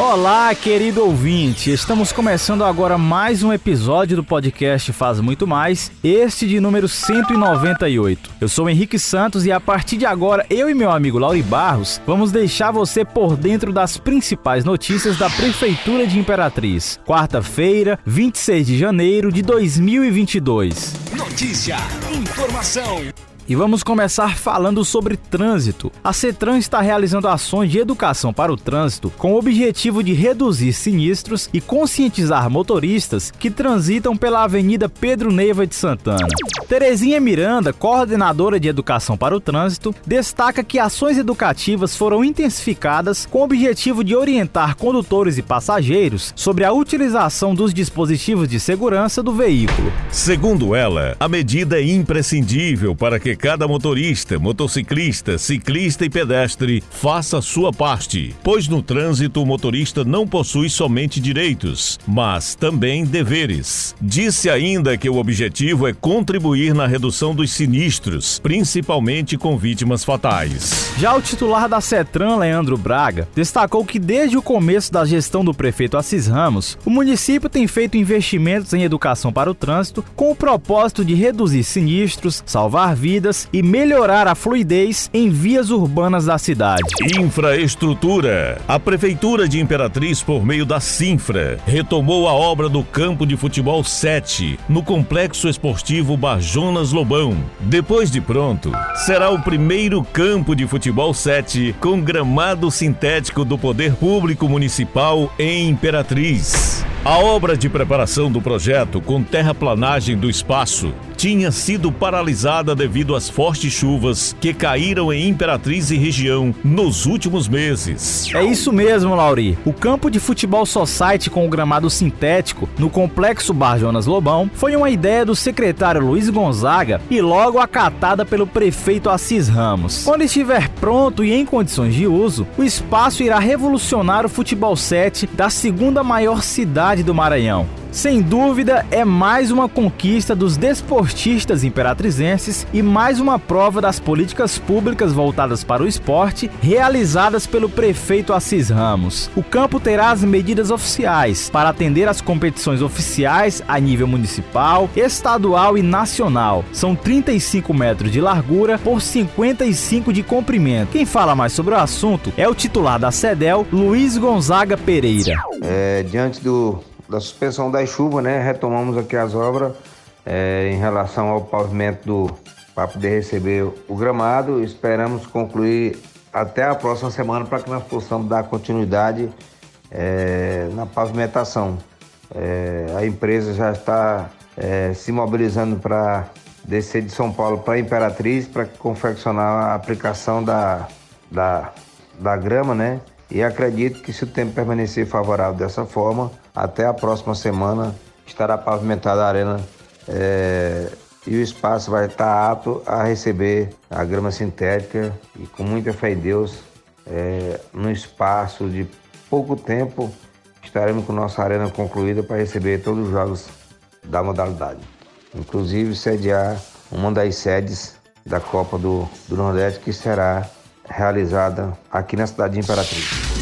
Olá, querido ouvinte! Estamos começando agora mais um episódio do podcast Faz Muito Mais, este de número 198. Eu sou Henrique Santos e a partir de agora, eu e meu amigo Lauri Barros vamos deixar você por dentro das principais notícias da Prefeitura de Imperatriz. Quarta-feira, 26 de janeiro de 2022. Notícia, informação, e vamos começar falando sobre trânsito. A CETRAN está realizando ações de educação para o trânsito com o objetivo de reduzir sinistros e conscientizar motoristas que transitam pela Avenida Pedro Neiva de Santana. Terezinha Miranda, coordenadora de educação para o trânsito, destaca que ações educativas foram intensificadas com o objetivo de orientar condutores e passageiros sobre a utilização dos dispositivos de segurança do veículo. Segundo ela, a medida é imprescindível para que cada motorista, motociclista, ciclista e pedestre faça sua parte, pois no trânsito o motorista não possui somente direitos, mas também deveres. Disse ainda que o objetivo é contribuir na redução dos sinistros, principalmente com vítimas fatais. Já o titular da CETRAN, Leandro Braga, destacou que desde o começo da gestão do prefeito Assis Ramos, o município tem feito investimentos em educação para o trânsito com o propósito de reduzir sinistros, salvar vidas e melhorar a fluidez em vias urbanas da cidade. Infraestrutura. A Prefeitura de Imperatriz, por meio da Sinfra, retomou a obra do campo de futebol 7 no Complexo Esportivo Bajonas Lobão. Depois de pronto, será o primeiro campo de futebol 7 com gramado sintético do Poder Público Municipal em Imperatriz. A obra de preparação do projeto com terraplanagem do espaço tinha sido paralisada devido às fortes chuvas que caíram em Imperatriz e região nos últimos meses. É isso mesmo, Lauri. O campo de futebol Society com o gramado sintético no complexo Bar Jonas Lobão foi uma ideia do secretário Luiz Gonzaga e logo acatada pelo prefeito Assis Ramos. Quando estiver pronto e em condições de uso, o espaço irá revolucionar o futebol 7 da segunda maior cidade do Maranhão. Sem dúvida, é mais uma conquista dos desportistas imperatrizenses e mais uma prova das políticas públicas voltadas para o esporte realizadas pelo prefeito Assis Ramos. O campo terá as medidas oficiais para atender às competições oficiais a nível municipal, estadual e nacional. São 35 metros de largura por 55 de comprimento. Quem fala mais sobre o assunto é o titular da CEDEL, Luiz Gonzaga Pereira. É, diante do da suspensão das chuvas, né? Retomamos aqui as obras é, em relação ao pavimento do para poder receber o gramado. Esperamos concluir até a próxima semana para que nós possamos dar continuidade é, na pavimentação. É, a empresa já está é, se mobilizando para descer de São Paulo para Imperatriz para confeccionar a aplicação da, da, da grama, né? E acredito que se o tempo permanecer favorável dessa forma, até a próxima semana estará pavimentada a arena é, e o espaço vai estar apto a receber a grama sintética e com muita fé em Deus, é, no espaço de pouco tempo, estaremos com nossa arena concluída para receber todos os jogos da modalidade. Inclusive sediar uma das sedes da Copa do, do Nordeste que será realizada aqui na cidade de Imperatriz.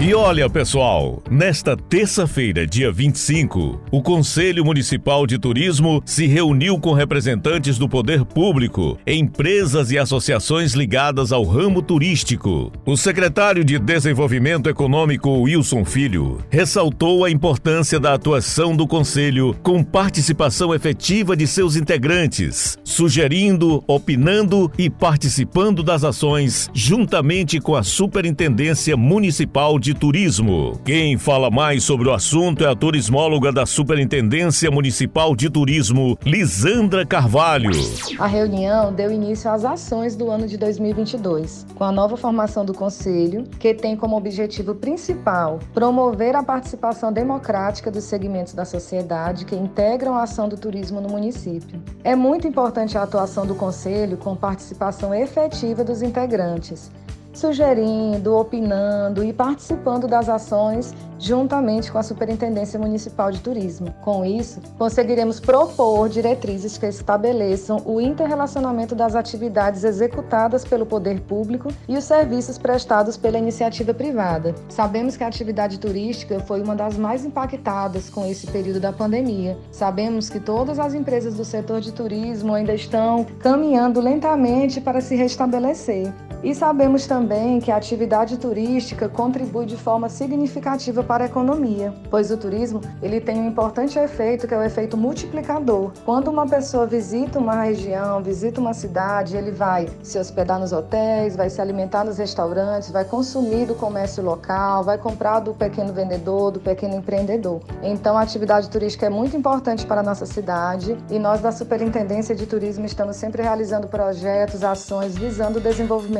E olha, pessoal, nesta terça-feira, dia 25, o Conselho Municipal de Turismo se reuniu com representantes do poder público, empresas e associações ligadas ao ramo turístico. O secretário de Desenvolvimento Econômico, Wilson Filho, ressaltou a importância da atuação do Conselho com participação efetiva de seus integrantes, sugerindo, opinando e participando das ações juntamente com a Superintendência Municipal de de Turismo. Quem fala mais sobre o assunto é a turismóloga da Superintendência Municipal de Turismo, Lisandra Carvalho. A reunião deu início às ações do ano de 2022, com a nova formação do Conselho, que tem como objetivo principal promover a participação democrática dos segmentos da sociedade que integram a ação do turismo no município. É muito importante a atuação do Conselho com participação efetiva dos integrantes sugerindo, opinando e participando das ações juntamente com a Superintendência Municipal de Turismo. Com isso, conseguiremos propor diretrizes que estabeleçam o interrelacionamento das atividades executadas pelo poder público e os serviços prestados pela iniciativa privada. Sabemos que a atividade turística foi uma das mais impactadas com esse período da pandemia. Sabemos que todas as empresas do setor de turismo ainda estão caminhando lentamente para se restabelecer. E sabemos também que a atividade turística contribui de forma significativa para a economia, pois o turismo ele tem um importante efeito que é o efeito multiplicador. Quando uma pessoa visita uma região, visita uma cidade, ele vai se hospedar nos hotéis, vai se alimentar nos restaurantes, vai consumir do comércio local, vai comprar do pequeno vendedor, do pequeno empreendedor. Então a atividade turística é muito importante para a nossa cidade e nós da Superintendência de Turismo estamos sempre realizando projetos, ações visando o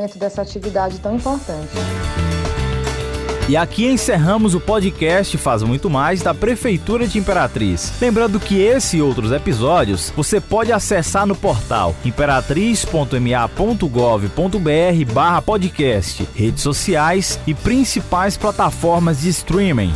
desenvolvimento dessa atividade tão importante. E aqui encerramos o podcast Faz Muito Mais da Prefeitura de Imperatriz. Lembrando que esse e outros episódios você pode acessar no portal imperatriz.ma.gov.br barra podcast, redes sociais e principais plataformas de streaming.